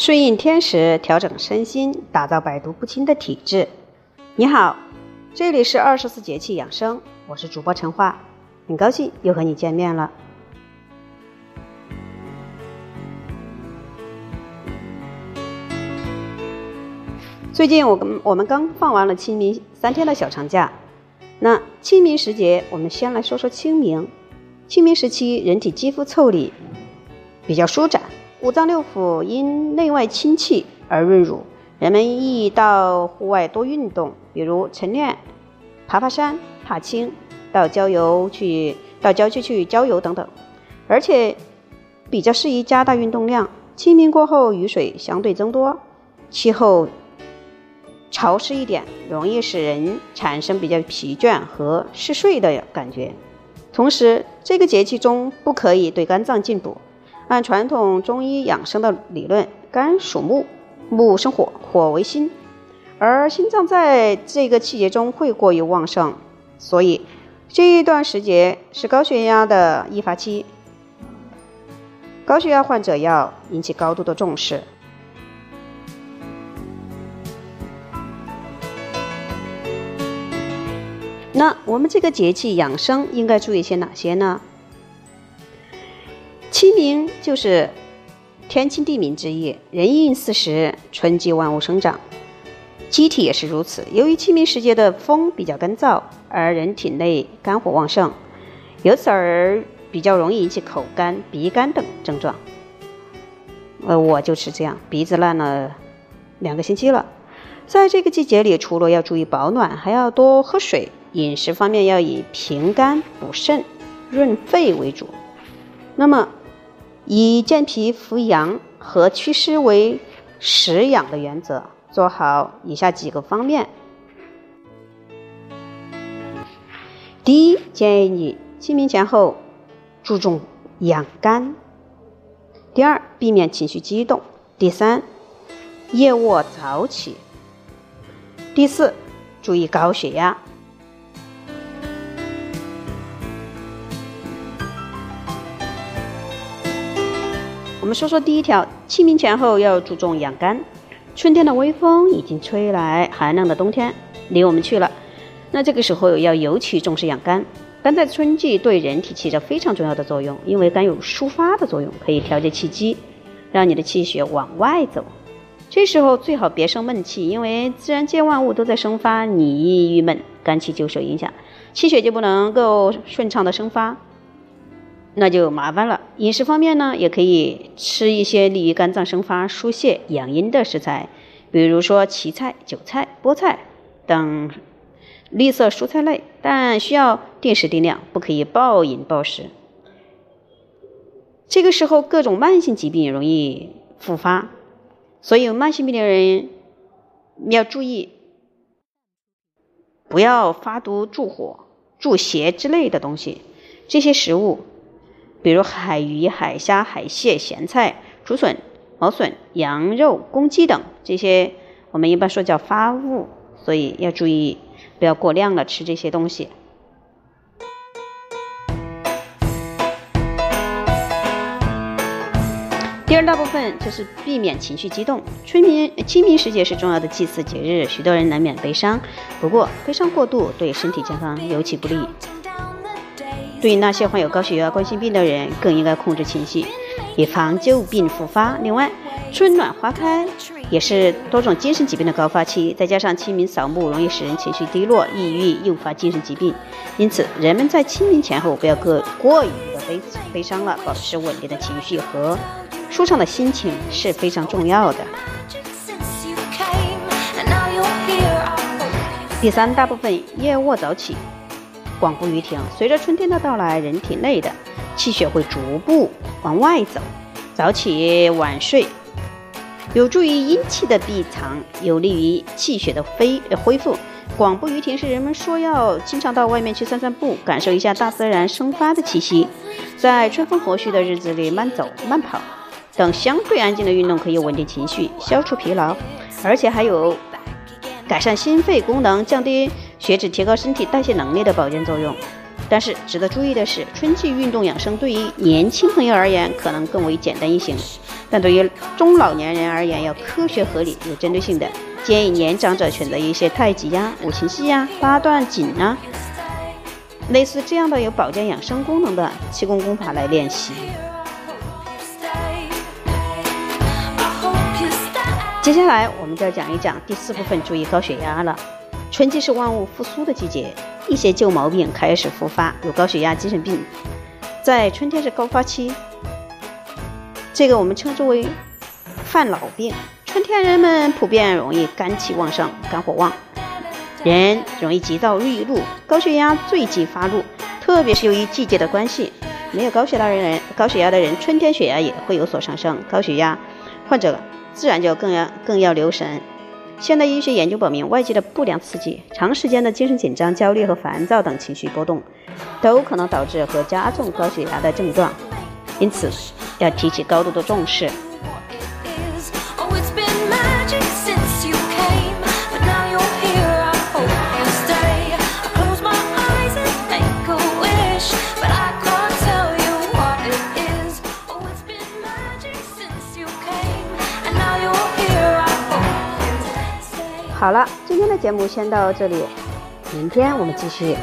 顺应天时，调整身心，打造百毒不侵的体质。你好，这里是二十四节气养生，我是主播陈化，很高兴又和你见面了。最近我跟我们刚放完了清明三天的小长假，那清明时节，我们先来说说清明。清明时期，人体肌肤腠理，比较舒展。五脏六腑因内外清气而润乳，人们易到户外多运动，比如晨练、爬爬山、踏青，到郊游去到郊区去郊游等等，而且比较适宜加大运动量。清明过后，雨水相对增多，气候潮湿一点，容易使人产生比较疲倦和嗜睡的感觉。同时，这个节气中不可以对肝脏进补。按传统中医养生的理论，肝属木，木生火，火为心，而心脏在这个季节中会过于旺盛，所以这一段时节是高血压的易发期，高血压患者要引起高度的重视。那我们这个节气养生应该注意些哪些呢？清明就是天清地明之意，人应四时，春季万物生长，机体也是如此。由于清明时节的风比较干燥，而人体内肝火旺盛，由此而比较容易引起口干、鼻干等症状。呃，我就是这样，鼻子烂了两个星期了。在这个季节里，除了要注意保暖，还要多喝水。饮食方面要以平肝、补肾、润肺为主。那么。以健脾扶阳和祛湿为食养的原则，做好以下几个方面。第一，建议你清明前后注重养肝；第二，避免情绪激动；第三，夜卧早起；第四，注意高血压。我们说说第一条，清明前后要注重养肝。春天的微风已经吹来，寒冷的冬天离我们去了。那这个时候要尤其重视养肝。肝在春季对人体起着非常重要的作用，因为肝有抒发的作用，可以调节气机，让你的气血往外走。这时候最好别生闷气，因为自然界万物都在生发，你一郁闷，肝气就受影响，气血就不能够顺畅的生发。那就麻烦了。饮食方面呢，也可以吃一些利于肝脏生发、疏泄、养阴的食材，比如说荠菜、韭菜、菠菜等绿色蔬菜类，但需要定时定量，不可以暴饮暴食。这个时候，各种慢性疾病容易复发，所以慢性病的人要注意，不要发毒、助火、助邪之类的东西，这些食物。比如海鱼、海虾、海蟹、咸菜、竹笋、毛笋、羊肉、公鸡等这些，我们一般说叫发物，所以要注意不要过量了吃这些东西。第二大部分就是避免情绪激动。春明清明时节是重要的祭祀节日，许多人难免悲伤，不过悲伤过度对身体健康尤其不利。对于那些患有高血压、冠心病的人，更应该控制情绪，以防旧病复发。另外，春暖花开也是多种精神疾病的高发期，再加上清明扫墓容易使人情绪低落、抑郁，诱发精神疾病。因此，人们在清明前后不要过过于的悲悲伤了，保持稳定的情绪和舒畅的心情是非常重要的。第三大部分，夜卧早起。广步于庭。随着春天的到来，人体内的气血会逐步往外走。早起晚睡，有助于阴气的闭藏，有利于气血的飞恢复。广步于庭是人们说要经常到外面去散散步，感受一下大自然生发的气息。在春风和煦的日子里，慢走、慢跑等相对安静的运动，可以稳定情绪、消除疲劳，而且还有改善心肺功能、降低。血脂提高身体代谢能力的保健作用。但是值得注意的是，春季运动养生对于年轻朋友而言可能更为简单易行，但对于中老年人而言要科学合理、有针对性的。建议年长者选择一些太极呀、五禽戏呀、八段锦啊，类似这样的有保健养生功能的气功功法来练习。接下来我们就要讲一讲第四部分，注意高血压了。春季是万物复苏的季节，一些旧毛病开始复发，有高血压、精神病，在春天是高发期，这个我们称之为犯老病。春天人们普遍容易肝气旺盛、肝火旺，人容易急躁易怒，高血压最忌发怒。特别是由于季节的关系，没有高血压的人，高血压的人春天血压也会有所上升，高血压患者自然就更要更要留神。现代医学研究表明，外界的不良刺激、长时间的精神紧张、焦虑和烦躁等情绪波动，都可能导致和加重高血压的症状，因此要提起高度的重视。好了，今天的节目先到这里，明天我们继续。